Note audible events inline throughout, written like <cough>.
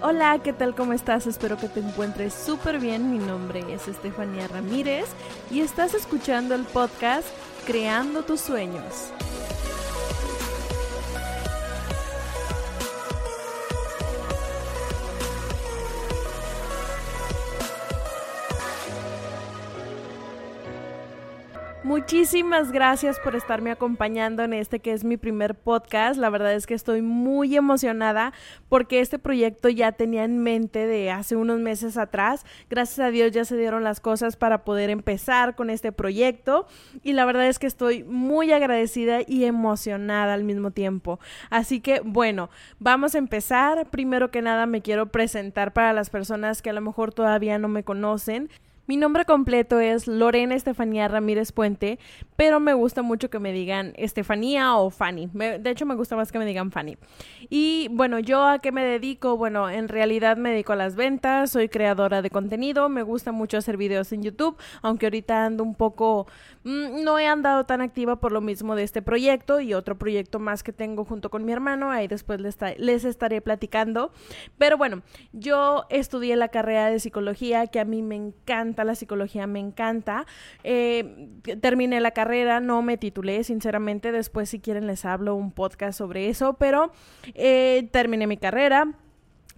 Hola, ¿qué tal? ¿Cómo estás? Espero que te encuentres súper bien. Mi nombre es Estefanía Ramírez y estás escuchando el podcast Creando tus sueños. Muchísimas gracias por estarme acompañando en este que es mi primer podcast. La verdad es que estoy muy emocionada porque este proyecto ya tenía en mente de hace unos meses atrás. Gracias a Dios ya se dieron las cosas para poder empezar con este proyecto y la verdad es que estoy muy agradecida y emocionada al mismo tiempo. Así que bueno, vamos a empezar. Primero que nada me quiero presentar para las personas que a lo mejor todavía no me conocen. Mi nombre completo es Lorena Estefanía Ramírez Puente, pero me gusta mucho que me digan Estefanía o Fanny. de hecho, me gusta más que me digan Fanny. Y bueno, ¿yo a qué me dedico? Bueno, en realidad me dedico a las ventas, soy creadora de contenido, me gusta mucho hacer videos en YouTube, aunque ahorita ando un poco, mm, no he andado tan activa por lo mismo de este proyecto y otro proyecto más que tengo junto con mi hermano, ahí después les, les estaré platicando. Pero bueno, yo estudié la carrera de psicología, que a mí me encanta la psicología, me encanta. Eh, terminé la carrera, no me titulé, sinceramente, después si quieren les hablo un podcast sobre eso, pero eh, terminé mi carrera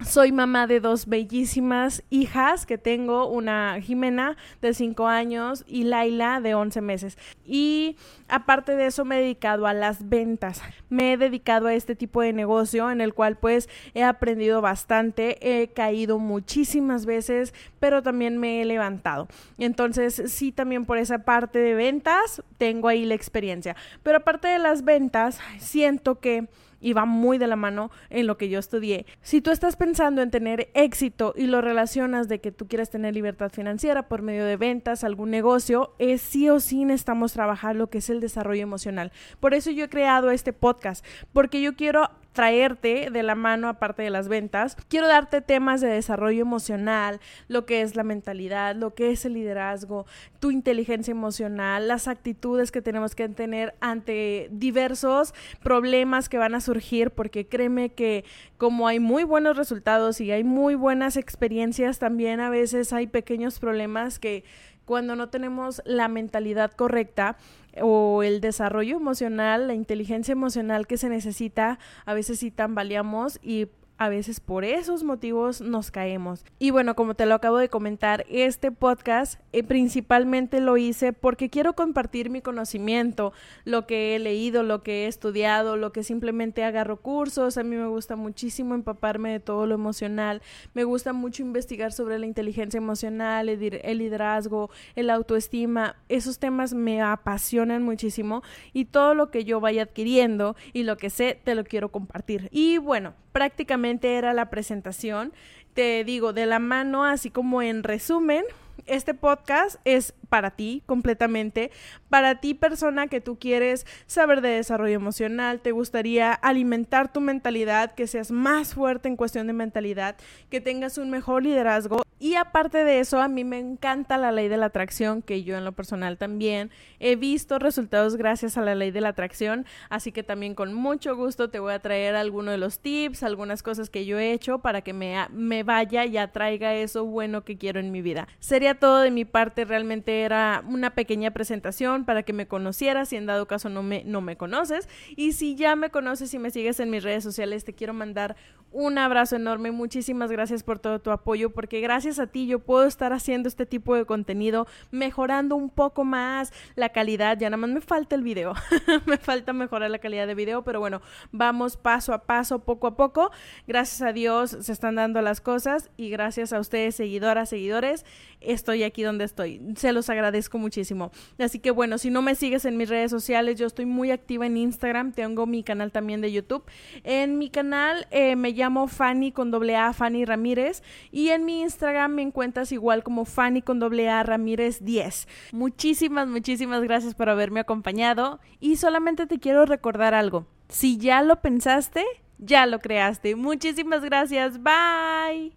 soy mamá de dos bellísimas hijas que tengo, una Jimena de 5 años y Laila de 11 meses. Y aparte de eso me he dedicado a las ventas. Me he dedicado a este tipo de negocio en el cual pues he aprendido bastante, he caído muchísimas veces, pero también me he levantado. Entonces sí, también por esa parte de ventas tengo ahí la experiencia. Pero aparte de las ventas, siento que y va muy de la mano en lo que yo estudié. Si tú estás pensando en tener éxito y lo relacionas de que tú quieres tener libertad financiera por medio de ventas, algún negocio, es sí o sí necesitamos trabajar lo que es el desarrollo emocional. Por eso yo he creado este podcast, porque yo quiero traerte de la mano aparte de las ventas. Quiero darte temas de desarrollo emocional, lo que es la mentalidad, lo que es el liderazgo, tu inteligencia emocional, las actitudes que tenemos que tener ante diversos problemas que van a surgir, porque créeme que como hay muy buenos resultados y hay muy buenas experiencias, también a veces hay pequeños problemas que cuando no tenemos la mentalidad correcta o el desarrollo emocional, la inteligencia emocional que se necesita, a veces sí tambaleamos y a veces por esos motivos nos caemos. Y bueno, como te lo acabo de comentar, este podcast eh, principalmente lo hice porque quiero compartir mi conocimiento, lo que he leído, lo que he estudiado, lo que simplemente agarro cursos. A mí me gusta muchísimo empaparme de todo lo emocional. Me gusta mucho investigar sobre la inteligencia emocional, el, liderazgo, el autoestima. Esos temas me apasionan muchísimo y todo lo que yo vaya adquiriendo y lo que sé te lo quiero compartir. Y bueno, prácticamente era la presentación. Te digo, de la mano, así como en resumen, este podcast es para ti completamente, para ti persona que tú quieres saber de desarrollo emocional, te gustaría alimentar tu mentalidad, que seas más fuerte en cuestión de mentalidad, que tengas un mejor liderazgo. Y aparte de eso, a mí me encanta la ley de la atracción, que yo en lo personal también he visto resultados gracias a la ley de la atracción, así que también con mucho gusto te voy a traer algunos de los tips, algunas cosas que yo he hecho para que me, me vaya y atraiga eso bueno que quiero en mi vida. Sería todo de mi parte, realmente era una pequeña presentación para que me conocieras, si en dado caso no me, no me conoces, y si ya me conoces y me sigues en mis redes sociales, te quiero mandar un abrazo enorme, muchísimas gracias por todo tu apoyo, porque gracias a ti yo puedo estar haciendo este tipo de contenido, mejorando un poco más la calidad, ya nada más me falta el video, <laughs> me falta mejorar la calidad de video, pero bueno, vamos paso a paso, poco a poco, gracias a Dios se están dando las cosas y gracias a ustedes, seguidoras, seguidores, estoy aquí donde estoy, se agradezco muchísimo. Así que bueno, si no me sigues en mis redes sociales, yo estoy muy activa en Instagram, tengo mi canal también de YouTube, en mi canal eh, me llamo Fanny con doble A, Fanny Ramírez. Y en mi Instagram me encuentras igual como Fanny con doble A Ramírez 10. Muchísimas, muchísimas gracias por haberme acompañado. Y solamente te quiero recordar algo. Si ya lo pensaste, ya lo creaste. Muchísimas gracias. Bye.